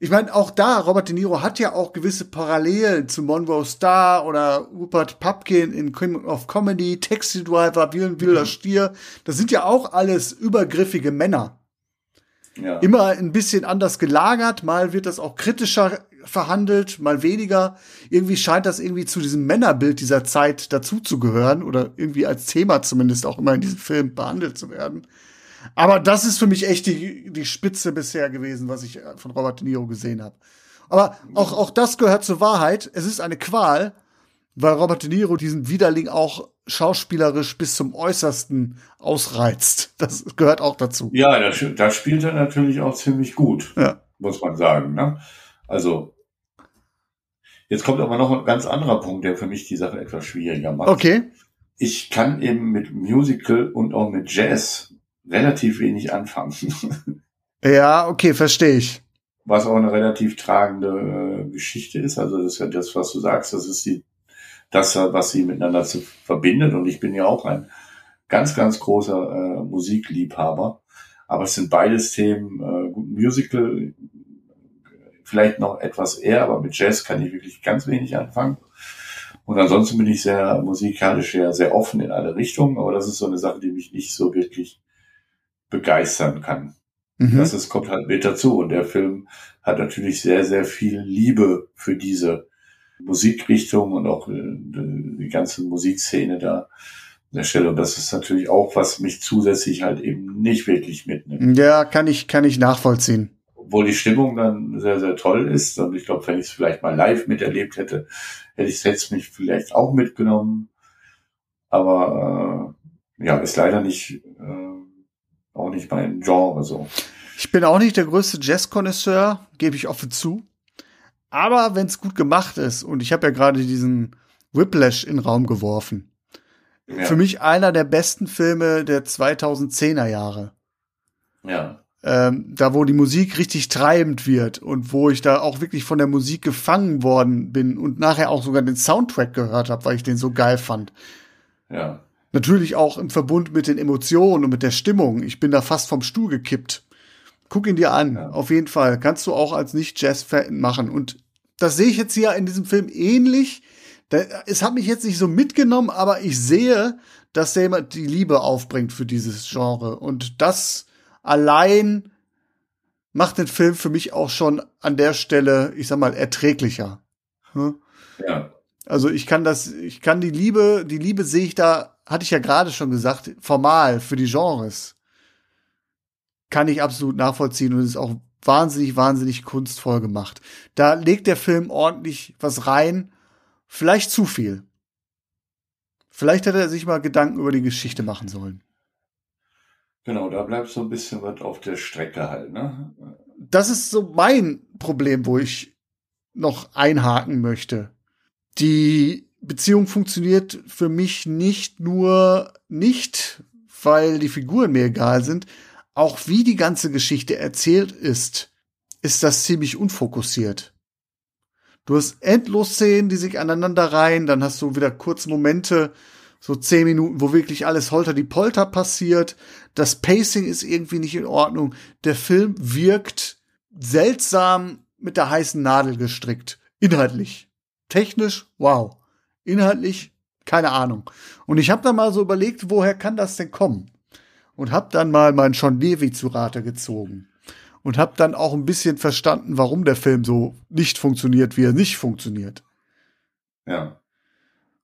ich meine, auch da, Robert De Niro hat ja auch gewisse Parallelen zu Monroe Star oder Rupert Pupkin in King of Comedy, Taxi Driver, Willen Wilder Stier. Das sind ja auch alles übergriffige Männer. Ja. Immer ein bisschen anders gelagert, mal wird das auch kritischer verhandelt, mal weniger. Irgendwie scheint das irgendwie zu diesem Männerbild dieser Zeit dazuzugehören oder irgendwie als Thema zumindest auch immer in diesem Film behandelt zu werden. Aber das ist für mich echt die, die Spitze bisher gewesen, was ich von Robert De Niro gesehen habe. Aber auch, auch das gehört zur Wahrheit. Es ist eine Qual, weil Robert De Niro diesen Widerling auch schauspielerisch bis zum Äußersten ausreizt. Das gehört auch dazu. Ja, da, da spielt er natürlich auch ziemlich gut, Ja. muss man sagen. Ne? Also, jetzt kommt aber noch ein ganz anderer Punkt, der für mich die Sache etwas schwieriger macht. Okay. Ich kann eben mit Musical und auch mit Jazz relativ wenig anfangen. Ja, okay, verstehe ich. was auch eine relativ tragende äh, Geschichte ist. Also das ist ja das, was du sagst, das ist die, das, was sie miteinander zu, verbindet. Und ich bin ja auch ein ganz, ganz großer äh, Musikliebhaber. Aber es sind beides Themen, äh, Musical, vielleicht noch etwas eher, aber mit Jazz kann ich wirklich ganz wenig anfangen. Und ansonsten bin ich sehr musikalisch sehr, sehr offen in alle Richtungen, aber das ist so eine Sache, die mich nicht so wirklich begeistern kann. Mhm. Das ist, kommt halt mit dazu. Und der Film hat natürlich sehr, sehr viel Liebe für diese Musikrichtung und auch äh, die ganze Musikszene da an der Stelle. Und das ist natürlich auch, was mich zusätzlich halt eben nicht wirklich mitnimmt. Ja, kann ich, kann ich nachvollziehen. Obwohl die Stimmung dann sehr, sehr toll ist. Und ich glaube, wenn ich es vielleicht mal live miterlebt hätte, hätte ich es mich vielleicht auch mitgenommen. Aber äh, ja, ist leider nicht äh, auch nicht mein Genre so. Ich bin auch nicht der größte Jazz-Konnoisseur, gebe ich offen zu. Aber wenn es gut gemacht ist, und ich habe ja gerade diesen Whiplash in den Raum geworfen, Ja. für mich einer der besten Filme der 2010er Jahre. Ja. Ähm, da, wo die Musik richtig treibend wird und wo ich da auch wirklich von der Musik gefangen worden bin und nachher auch sogar den Soundtrack gehört habe, weil ich den so geil fand. Ja. Natürlich auch im Verbund mit den Emotionen und mit der Stimmung. Ich bin da fast vom Stuhl gekippt. Guck ihn dir an, Ja. auf jeden Fall. Kannst du auch als Nicht-Jazz-Fan machen. Und das sehe ich jetzt hier in diesem Film ähnlich. Da, es hat mich jetzt nicht so mitgenommen, aber ich sehe, dass der jemand die Liebe aufbringt für dieses Genre. Und das allein macht den Film für mich auch schon an der Stelle, ich sag mal, erträglicher. Hm? Ja. Also ich kann das, ich kann die Liebe, die Liebe sehe ich da, hatte ich ja gerade schon gesagt, formal für die Genres. Kann ich absolut nachvollziehen und ist auch wahnsinnig, wahnsinnig kunstvoll gemacht. Da legt der Film ordentlich was rein, vielleicht zu viel. Vielleicht hätte er sich mal Gedanken über die Geschichte machen sollen. Genau, da bleibt so ein bisschen was auf der Strecke halt, ne? Das ist so mein Problem, wo ich noch einhaken möchte. Die Beziehung funktioniert für mich nicht nur nicht, weil die Figuren mir egal sind, auch wie die ganze Geschichte erzählt ist, ist das ziemlich unfokussiert. Du hast endlos Szenen, die sich aneinander reihen, dann hast du wieder kurze Momente, so zehn Minuten, wo wirklich alles holter die Polter passiert. Das Pacing ist irgendwie nicht in Ordnung. Der Film wirkt seltsam mit der heißen Nadel gestrickt. Inhaltlich. Technisch, wow. Inhaltlich, keine Ahnung. Und ich habe dann mal so überlegt, woher kann das denn kommen? Und habe dann mal meinen Sean Levy zu Rate gezogen. Und habe dann auch ein bisschen verstanden, warum der Film so nicht funktioniert, wie er nicht funktioniert. Ja.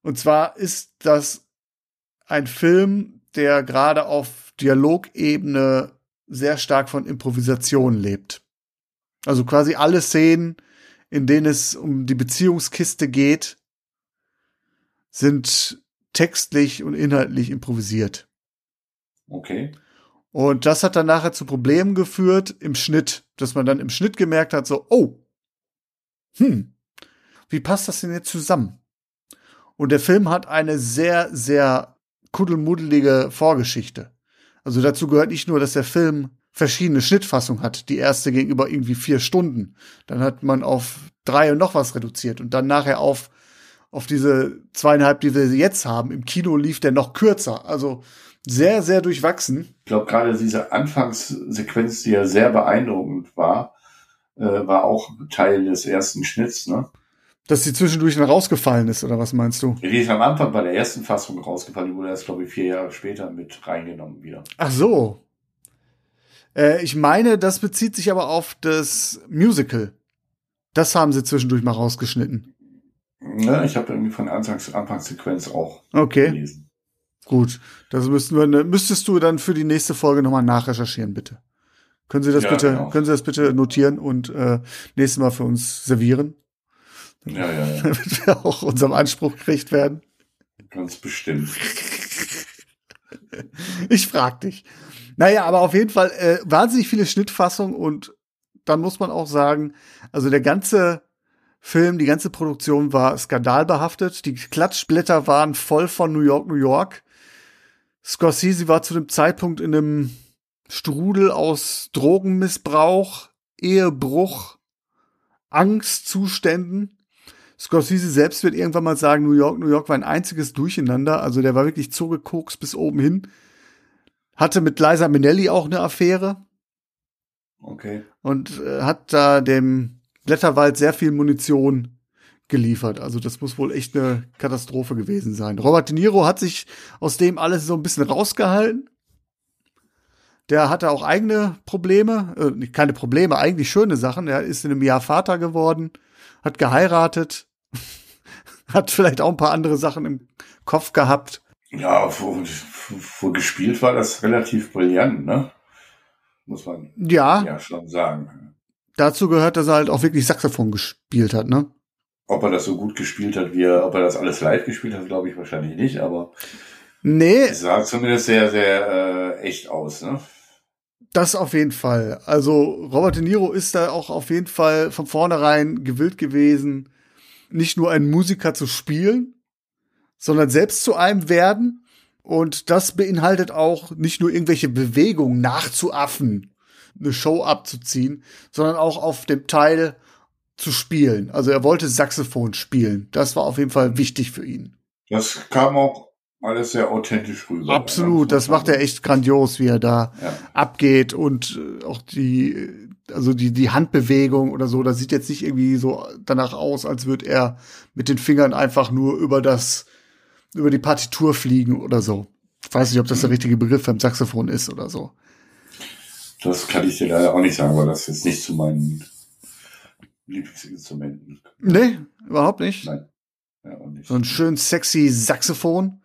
Und zwar ist das ein Film, der gerade auf Dialogebene sehr stark von Improvisation lebt. Also quasi alle Szenen, in denen es um die Beziehungskiste geht, sind textlich und inhaltlich improvisiert. Okay. Und das hat dann nachher zu Problemen geführt im Schnitt, dass man dann im Schnitt gemerkt hat, so, oh, hm, wie passt das denn jetzt zusammen? Und der Film hat eine sehr, sehr kuddelmuddelige Vorgeschichte. Also dazu gehört nicht nur, dass der Film verschiedene Schnittfassungen hat. Die erste gegenüber irgendwie vier Stunden. Dann hat man auf drei und noch was reduziert und dann nachher auf, auf diese zweieinhalb, die wir jetzt haben. Im Kino lief der noch kürzer. Also sehr, sehr durchwachsen. Ich glaube, gerade diese Anfangssequenz, die ja sehr beeindruckend war, äh, war auch Teil des ersten Schnitts, ne? Dass sie zwischendurch dann rausgefallen ist, oder was meinst du? Die ist am Anfang bei der ersten Fassung rausgefallen, die wurde erst, glaube ich, vier Jahre später mit reingenommen wieder. Ach so. Äh, ich meine, das bezieht sich aber auf das Musical. Das haben sie zwischendurch mal rausgeschnitten. Ja, ich habe irgendwie von der Anfangs Anfangssequenz auch Okay, gelesen. gut. Das müssten wir, ne- müsstest du dann für die nächste Folge nochmal nachrecherchieren, bitte. Können Sie das Ja, bitte, genau. können Sie das bitte notieren und äh, nächstes Mal für uns servieren, Ja, ja, ja, damit wir auch unserem Anspruch gerecht werden? ganz bestimmt. Ich frag dich. Naja, aber auf jeden Fall äh, wahnsinnig viele Schnittfassungen und dann muss man auch sagen, also der ganze Film, die ganze Produktion war skandalbehaftet. Die Klatschblätter waren voll von New York, New York. Scorsese war zu dem Zeitpunkt in einem Strudel aus Drogenmissbrauch, Ehebruch, Angstzuständen. Scorsese selbst wird irgendwann mal sagen, New York, New York war ein einziges Durcheinander. Also der war wirklich zugekokst bis oben hin. Hatte mit Liza Minnelli auch eine Affäre Okay. und äh, hat da dem Blätterwald sehr viel Munition geliefert. Also das muss wohl echt eine Katastrophe gewesen sein. Robert De Niro hat sich aus dem alles so ein bisschen rausgehalten. Der hatte auch eigene Probleme, äh, keine Probleme, eigentlich schöne Sachen. Er ist in einem Jahr Vater geworden, hat geheiratet, hat vielleicht auch ein paar andere Sachen im Kopf gehabt. Ja, wo, wo gespielt war das relativ brillant, ne? Muss man Ja, ja schon sagen. Dazu gehört, dass er halt auch wirklich Saxophon gespielt hat, ne? Ob er das so gut gespielt hat, wie er, ob er das alles live gespielt hat, glaube ich wahrscheinlich nicht, aber Nee, es sah zumindest sehr, sehr äh, echt aus, ne? Das auf jeden Fall. Also Robert De Niro ist da auch auf jeden Fall von vornherein gewillt gewesen, nicht nur einen Musiker zu spielen, sondern selbst zu einem werden. Und das beinhaltet auch nicht nur irgendwelche Bewegungen nachzuaffen, eine Show abzuziehen, sondern auch auf dem Teil zu spielen. Also er wollte Saxophon spielen. Das war auf jeden Fall wichtig für ihn. Das kam auch alles sehr authentisch rüber. Absolut, das macht er echt grandios, wie er da Ja. abgeht und äh, auch die, also die, die Handbewegung oder so, das sieht jetzt nicht irgendwie so danach aus, als würde er mit den Fingern einfach nur über das, über die Partitur fliegen oder so. Ich weiß nicht, ob das der richtige Begriff beim Saxophon ist oder so. Das kann ich dir leider auch nicht sagen, weil das jetzt nicht zu meinen Lieblingsinstrumenten. Nee, überhaupt nicht. Nein. Ja, auch nicht. So ein schön sexy Saxophon.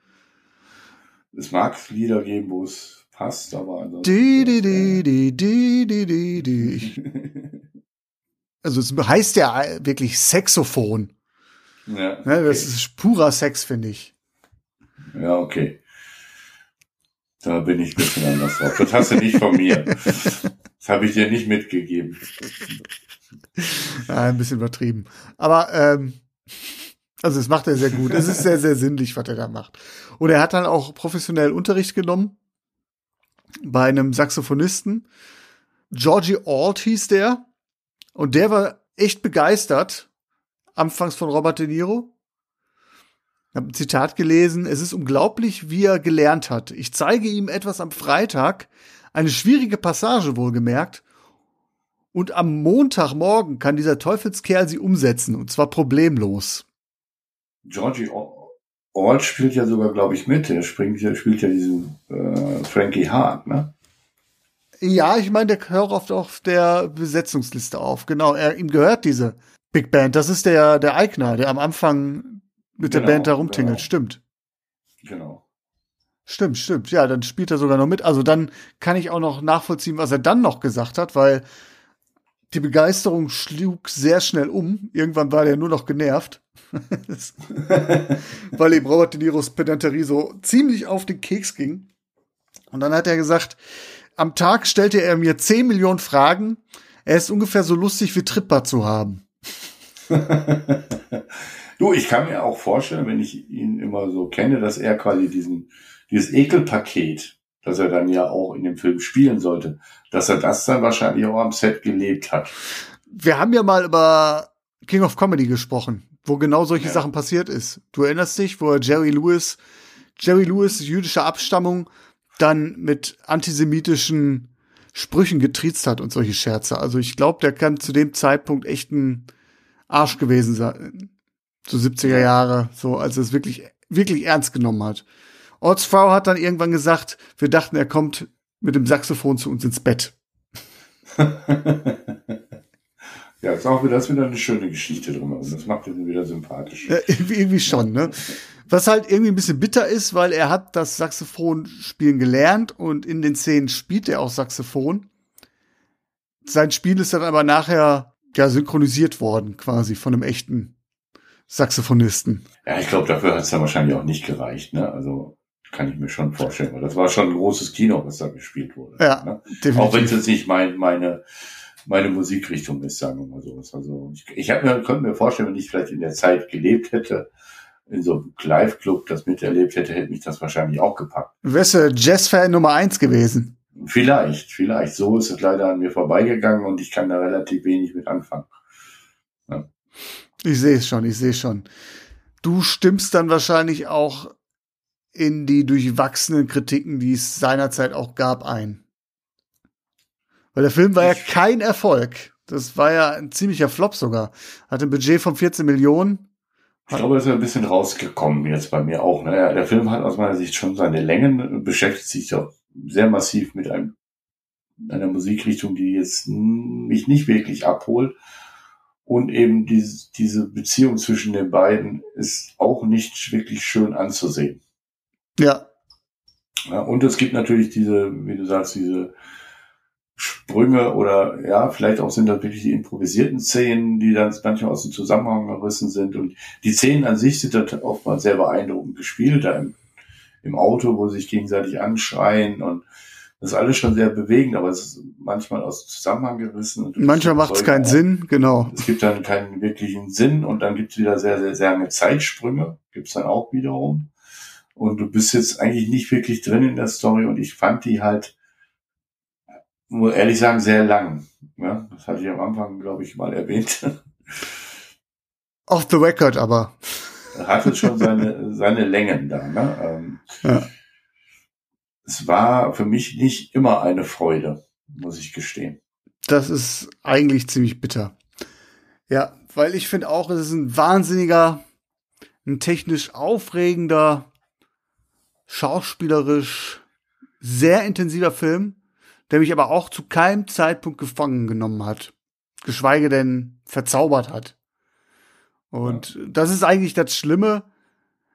Es mag Lieder geben, wo es passt, aber ansonsten. Die, die, die, die, die, die, die, Also es heißt ja wirklich Saxophon. ja, Ne, okay. das ist purer Sex, finde ich. ja, okay. Da bin ich ein bisschen anders drauf. Das hast du nicht von mir. Das habe ich dir nicht mitgegeben. Ein bisschen übertrieben. Aber ähm, also das macht er sehr gut. Es ist sehr, sehr sinnlich, was er da macht. Und er hat dann auch professionell Unterricht genommen bei einem Saxophonisten. Georgie Alt hieß der. Und der war echt begeistert, anfangs von Robert De Niro. Ich habe ein Zitat gelesen, es ist unglaublich, wie er gelernt hat. Ich zeige ihm etwas am Freitag, eine schwierige Passage wohlgemerkt, und am Montagmorgen kann dieser Teufelskerl sie umsetzen, und zwar problemlos. Georgie Alt spielt ja sogar, glaube ich, mit. Er springt, ja- spielt ja diesen äh, Frankie Hart, ne? Ja, ich meine, der hört oft auf der Besetzungsliste auf. Genau, er, ihm gehört diese Big Band. Das ist der, der Eigner, der am Anfang mit der Genau, Band da rumtingelt. genau. Stimmt. Genau. Stimmt, stimmt. Ja, dann spielt er sogar noch mit. Also dann kann ich auch noch nachvollziehen, was er dann noch gesagt hat, weil die Begeisterung schlug sehr schnell um. Irgendwann war der nur noch genervt. Weil ihm Robert De Niros Pedanterie so ziemlich auf den Keks ging. Und dann hat er gesagt, am Tag stellte er mir 10 Millionen Fragen. Er ist ungefähr so lustig wie Tripper zu haben. Du, ich kann mir auch vorstellen, wenn ich ihn immer so kenne, dass er quasi diesen, dieses Ekelpaket, das er dann ja auch in dem Film spielen sollte, dass er das dann wahrscheinlich auch am Set gelebt hat. Wir haben ja mal über King of Comedy gesprochen, wo genau solche Ja. Sachen passiert ist. Du erinnerst dich, wo er Jerry Lewis, Jerry Lewis jüdischer Abstammung, dann mit antisemitischen Sprüchen getriezt hat und solche Scherze. Also ich glaube, der kann zu dem Zeitpunkt echt ein Arsch gewesen sein. So 70er Jahre, so als er es wirklich, wirklich ernst genommen hat. Ortsfrau hat dann irgendwann gesagt, wir dachten, er kommt mit dem Saxophon zu uns ins Bett. Ja, ist auch wieder, das ist wieder eine schöne Geschichte drumherum. Das macht ihn wieder sympathisch. Ja, irgendwie, irgendwie schon, ne? Was halt irgendwie ein bisschen bitter ist, weil er hat das Saxophon spielen gelernt und in den Szenen spielt er auch Saxophon. Sein Spiel ist dann aber nachher ja synchronisiert worden, quasi von einem echten Saxophonisten. Ja, ich glaube, dafür hat es dann wahrscheinlich auch nicht gereicht, ne? Also kann ich mir schon vorstellen, weil das war schon ein großes Kino, was da gespielt wurde. Ja, ne? definitiv. Auch wenn es jetzt nicht mein, meine, meine Musikrichtung ist, sagen wir mal so. Also ich, ich hab mir, könnte mir vorstellen, wenn ich vielleicht in der Zeit gelebt hätte, in so einem Live-Club das miterlebt hätte, hätte mich das wahrscheinlich auch gepackt. Wärst du Jazz-Fan Nummer eins gewesen? Vielleicht, vielleicht. So ist es leider an mir vorbeigegangen und ich kann da relativ wenig mit anfangen. Ich sehe es schon, ich sehe schon. Du stimmst dann wahrscheinlich auch in die durchwachsenen Kritiken, die es seinerzeit auch gab, ein. Weil der Film war ja kein Erfolg. Das war ja ein ziemlicher Flop sogar. Hatte ein Budget von 14 Millionen. Ich glaube, das ist ein bisschen rausgekommen jetzt bei mir auch. Ne? Ja, Der Film hat aus meiner Sicht schon seine Längen, beschäftigt sich auch sehr massiv mit einem, einer Musikrichtung, die jetzt mich nicht wirklich abholt. Und eben diese, diese Beziehung zwischen den beiden ist auch nicht wirklich schön anzusehen. Ja, Ja, und es gibt natürlich diese, wie du sagst, diese Sprünge oder ja, vielleicht auch sind das wirklich die improvisierten Szenen, die dann manchmal aus dem Zusammenhang gerissen sind. Und die Szenen an sich sind dann oftmals sehr beeindruckend gespielt, da im, im Auto, wo sie sich gegenseitig anschreien und das ist alles schon sehr bewegend, aber es ist manchmal aus Zusammenhang gerissen. Manchmal macht es keinen Sinn, genau. Es gibt dann keinen wirklichen Sinn und dann gibt es wieder sehr, sehr, sehr lange Zeitsprünge, gibt's dann auch wiederum. Und du bist jetzt eigentlich nicht wirklich drin in der Story und ich fand die halt, muss ehrlich sagen, sehr lang. Ja, das hatte ich am Anfang, glaube ich, mal erwähnt. Off the record aber. hatte schon seine, seine Längen da. Ne? Ähm, Ja. Es war für mich nicht immer eine Freude, muss ich gestehen. Das ist eigentlich ziemlich bitter. Ja, weil ich finde auch, es ist ein wahnsinniger, ein technisch aufregender, schauspielerisch sehr intensiver Film, der mich aber auch zu keinem Zeitpunkt gefangen genommen hat. Geschweige denn verzaubert hat. Und das ist eigentlich das Schlimme.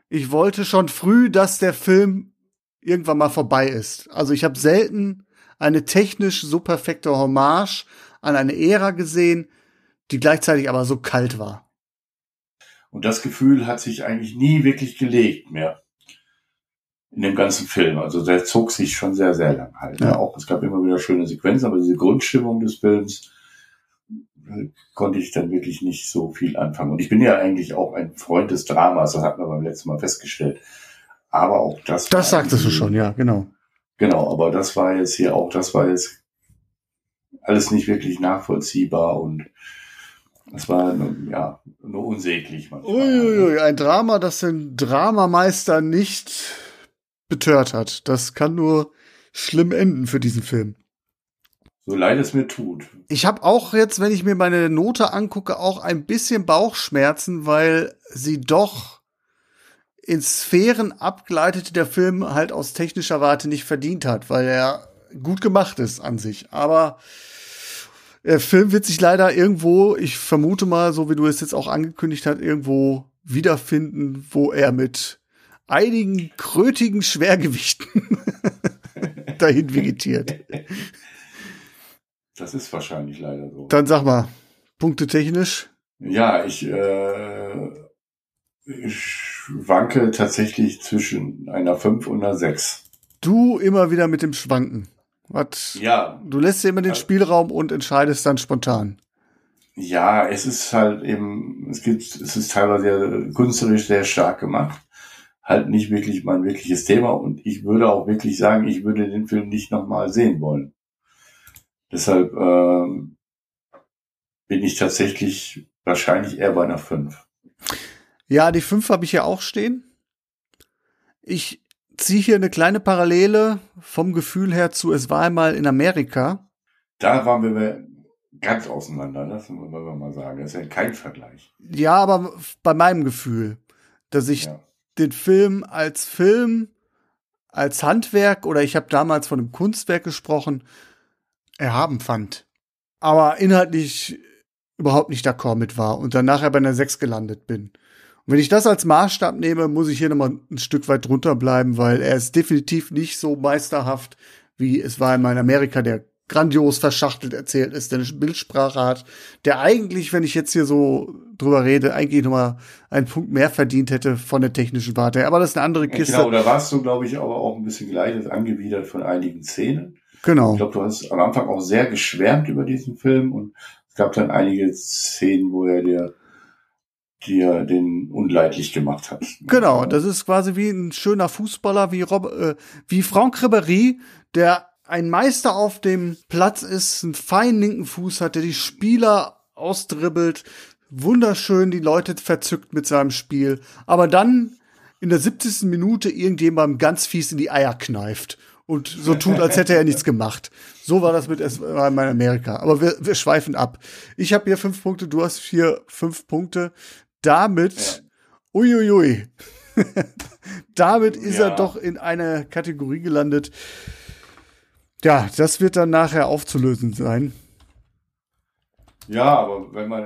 Ich wollte schon früh, dass der Film irgendwann mal vorbei ist. Also ich habe selten eine technisch so perfekte Hommage an eine Ära gesehen, die gleichzeitig aber so kalt war. Und das Gefühl hat sich eigentlich nie wirklich gelegt mehr in dem ganzen Film. Also der zog sich schon sehr, sehr lang halt. Ja. Ja. Auch es gab immer wieder schöne Sequenzen, aber diese Grundstimmung des Films äh, konnte ich dann wirklich nicht so viel anfangen. Und ich bin ja eigentlich auch ein Freund des Dramas, das hatten wir beim letzten Mal festgestellt. Aber auch das. Das sagtest du schon, ja, genau. Genau, aber das war jetzt hier auch, das war jetzt alles nicht wirklich nachvollziehbar und das war nur, ja nur unsäglich manchmal. Uiuiui, ein Drama, das den Dramameister nicht betört hat. Das kann nur schlimm enden für diesen Film. So leid es mir tut. Ich habe auch jetzt, wenn ich mir meine Note angucke, auch ein bisschen Bauchschmerzen, weil sie doch in Sphären abgleitet, die der Film halt aus technischer Warte nicht verdient hat, weil er gut gemacht ist an sich. Aber der Film wird sich leider irgendwo, ich vermute mal, so wie du es jetzt auch angekündigt hast, irgendwo wiederfinden, wo er mit einigen krötigen Schwergewichten dahin vegetiert. Das ist wahrscheinlich leider so. Dann sag mal, Punkte technisch. Ja, ich, äh, ich wanke tatsächlich zwischen einer 5 und einer 6. Du immer wieder mit dem Schwanken. Was? Ja, Du lässt dir immer den Ja. Spielraum und entscheidest dann spontan. Ja, es ist halt eben, es gibt, es ist teilweise ja künstlerisch sehr stark gemacht. Halt nicht wirklich mein wirkliches Thema und ich würde auch wirklich sagen, ich würde den Film nicht nochmal sehen wollen. Deshalb ähm, bin ich tatsächlich wahrscheinlich eher bei einer 5. Ja, die fünf habe ich hier auch stehen. Ich ziehe hier eine kleine Parallele vom Gefühl her zu Es war einmal in Amerika. da waren wir ganz auseinander, das wollen wir mal sagen. Das ist ja kein Vergleich. Ja, aber bei meinem Gefühl, dass ich Ja. den Film als Film, als Handwerk oder ich habe damals von einem Kunstwerk gesprochen, erhaben fand. Aber inhaltlich überhaupt nicht d'accord mit war und dann nachher bei einer 6 gelandet bin. Und wenn ich das als Maßstab nehme, muss ich hier nochmal ein Stück weit drunter bleiben, weil er ist definitiv nicht so meisterhaft, wie es war in meinem Amerika, der grandios verschachtelt erzählt ist, der eine Bildsprache hat, der eigentlich, wenn ich jetzt hier so drüber rede, eigentlich nochmal einen Punkt mehr verdient hätte von der technischen Warte. her. Aber das ist eine andere Ja, Kiste. genau, da warst du, glaube ich, aber auch ein bisschen geleitet, angewidert von einigen Szenen. Genau. Ich glaube, du hast am Anfang auch sehr geschwärmt über diesen Film und es gab dann einige Szenen, wo er dir, dir den unleidlich gemacht hat. Genau, das ist quasi wie ein schöner Fußballer, wie, Rob, äh, wie Franck Ribéry, der ein Meister auf dem Platz ist, einen feinen linken Fuß hat, der die Spieler ausdribbelt, wunderschön die Leute verzückt mit seinem Spiel, aber dann in der 70. Minute irgendjemandem ganz fies in die Eier kneift und so tut, als hätte er nichts gemacht. So war das mit war in Amerika. Aber wir, wir schweifen ab. Ich habe hier fünf Punkte, du hast hier fünf Punkte. Damit, uiuiui, damit ist Ja. er doch in eine Kategorie gelandet. Ja, das wird dann nachher aufzulösen sein. Ja, aber wenn man,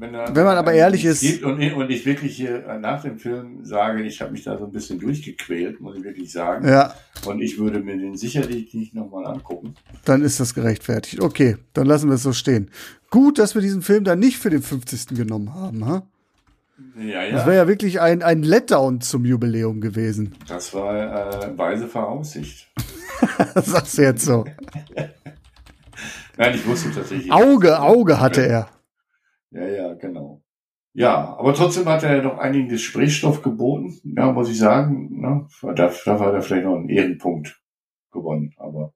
wenn, er- Wenn man aber ehrlich ist- und, und ich wirklich hier nach dem Film sage, ich habe mich da so ein bisschen durchgequält, muss ich wirklich sagen. Ja, Und ich würde mir den sicherlich nicht nochmal angucken. dann ist das gerechtfertigt. Okay, dann lassen wir es so stehen. Gut, dass wir diesen Film dann nicht für den 50. genommen haben. Ha? Ja, Das ja. wäre ja wirklich ein, ein Letdown zum Jubiläum gewesen. Das war äh, weise Voraussicht. Das sagst du jetzt so. Nein, ich wusste tatsächlich. Auge, Auge hatte er. Ja, ja, genau. Ja, aber trotzdem hat er noch einigen Gesprächsstoff geboten. Ja, muss ich sagen. Ne? Da, da hat er vielleicht noch einen Ehrenpunkt gewonnen. Aber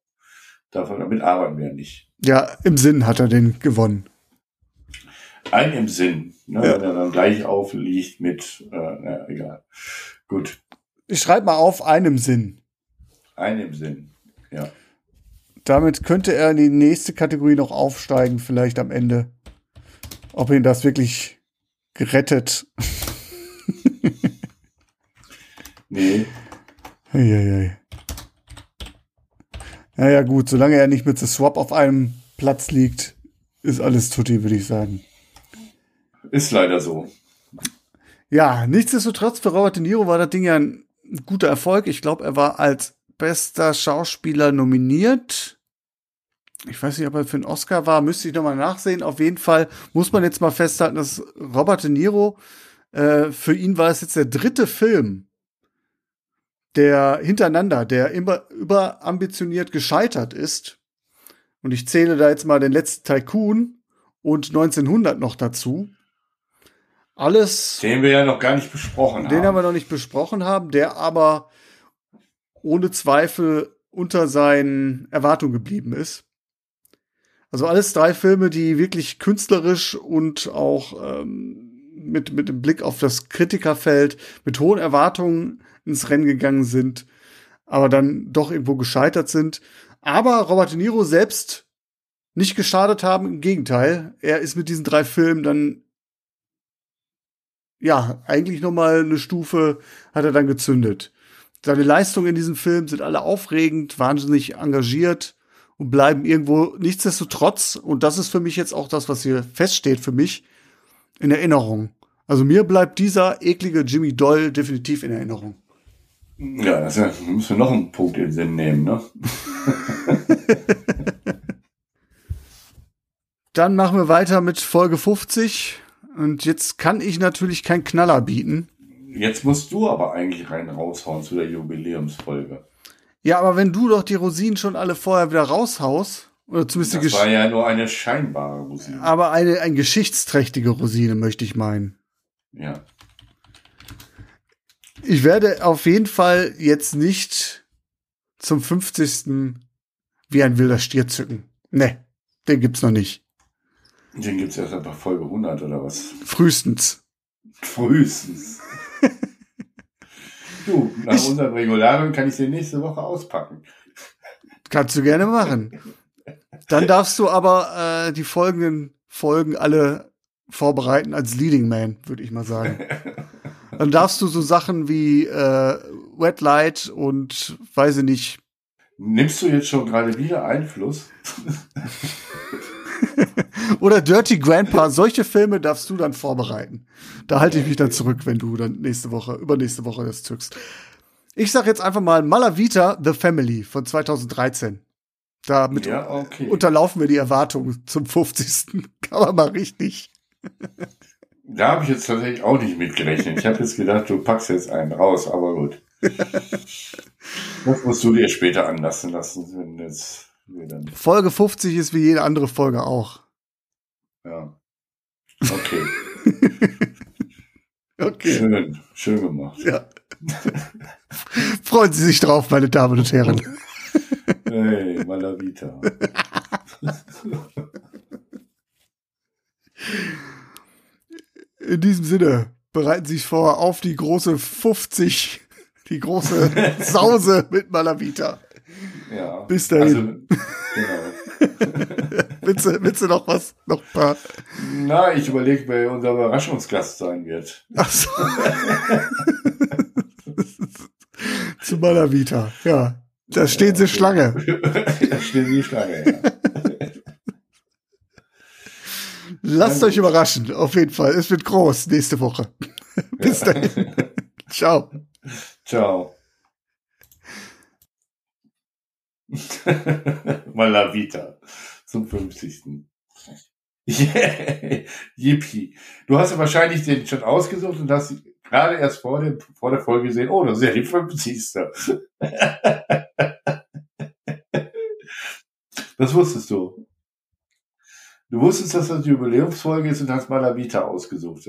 davon, damit arbeiten wir nicht. Ja, im Sinn hat er den gewonnen. Ein im Sinn. Ne? Ja. Wenn er dann gleich aufliegt mit, äh, na, egal. Gut. Ich schreibe mal auf einem Sinn. Ein im Sinn. Ja. Damit könnte er in die nächste Kategorie noch aufsteigen, vielleicht am Ende. Ob ihn das wirklich gerettet. Nee. Eieiei. Naja, gut, solange er nicht mit The Swap auf einem Platz liegt, ist alles tutti, würde ich sagen. Ist leider so. Ja, nichtsdestotrotz für Robert De Niro war das Ding ja ein guter Erfolg. Ich glaube, er war als bester Schauspieler nominiert. Ich weiß nicht, ob er für einen Oscar war, müsste ich nochmal nachsehen. Auf jeden Fall muss man jetzt mal festhalten, dass Robert De Niro, äh, für ihn war es jetzt der dritte Film, der hintereinander, der immer überambitioniert gescheitert ist. Und ich zähle da jetzt mal den letzten Tycoon und 1900 noch dazu. Alles Den wir ja noch gar nicht besprochen den haben. haben wir noch nicht besprochen haben, der aber ohne Zweifel unter seinen Erwartungen geblieben ist. Also alles drei Filme, die wirklich künstlerisch und auch ähm, mit, mit dem Blick auf das Kritikerfeld mit hohen Erwartungen ins Rennen gegangen sind, aber dann doch irgendwo gescheitert sind. Aber Robert De Niro selbst nicht geschadet haben, im Gegenteil. Er ist mit diesen drei Filmen dann ja, eigentlich noch mal eine Stufe hat er dann gezündet. Seine Leistungen in diesem Film sind alle aufregend, wahnsinnig engagiert und bleiben irgendwo nichtsdestotrotz, und das ist für mich jetzt auch das, was hier feststeht für mich, in Erinnerung. Also mir bleibt dieser eklige Jimmy Doyle definitiv in Erinnerung. Ja, das müssen wir noch einen Punkt im Sinn nehmen, ne? Dann machen wir weiter mit Folge 50. Und jetzt kann ich natürlich keinen Knaller bieten. Jetzt musst du aber eigentlich rein raushauen zu der Jubiläumsfolge. Ja, aber wenn du doch die Rosinen schon alle vorher wieder raushaust, oder zumindest die Das war ja nur eine scheinbare Musik. aber eine, eine geschichtsträchtige Rosine, möchte ich meinen. Ja. Ich werde auf jeden Fall jetzt nicht zum 50. wie ein wilder Stier zücken. Ne, den gibt's noch nicht. Den gibt's erst ab Folge 100 oder was? Frühestens. Frühestens. du, nach unserem Regularium kann ich den nächste Woche auspacken. Kannst du gerne machen. Dann darfst du aber äh, die folgenden Folgen alle vorbereiten als Leading Man, würde ich mal sagen. Dann darfst du so Sachen wie äh, Wet Light und weiß ich nicht. Nimmst du jetzt schon gerade wieder Einfluss? Oder Dirty Grandpa, solche Filme darfst du dann vorbereiten. Da halte ich mich dann zurück, wenn du dann nächste Woche, übernächste Woche das zückst. Ich sag jetzt einfach mal Malavita, The Family von 2013. Damit Ja, okay. unterlaufen wir die Erwartungen zum 50. Kann man mal richtig. Da habe ich jetzt tatsächlich auch nicht mitgerechnet. Ich habe jetzt gedacht, du packst jetzt einen raus, aber gut. Das musst du dir später anlassen lassen, wenn jetzt dann. Folge 50 ist wie jede andere Folge auch. Ja. Okay. Okay. Schön, schön gemacht. Ja. Freuen Sie sich drauf, meine Damen und Herren. Hey, Malavita. In diesem Sinne, bereiten Sie sich vor auf die große 50, die große Sause mit Malavita. Ja. Bis dahin. Also, genau. Willst du, willst du noch was? Noch ein paar? Na, ich überlege, wer unser Überraschungsgast sein wird. Ach so. Zu Malavita, ja. Da stehen sie Schlange. da stehen die Schlange, ja. Lasst euch überraschen, auf jeden Fall. Es wird groß nächste Woche. Bis dahin. Ciao. Ciao. Malavita zum 50. Yeah. Yippie. Du hast ja wahrscheinlich den schon ausgesucht und hast gerade erst vor, dem, vor der Folge gesehen, oh, das ist ja die 50. das wusstest du. Du wusstest, dass das die Jubiläumsfolge ist und hast Malavita ausgesucht.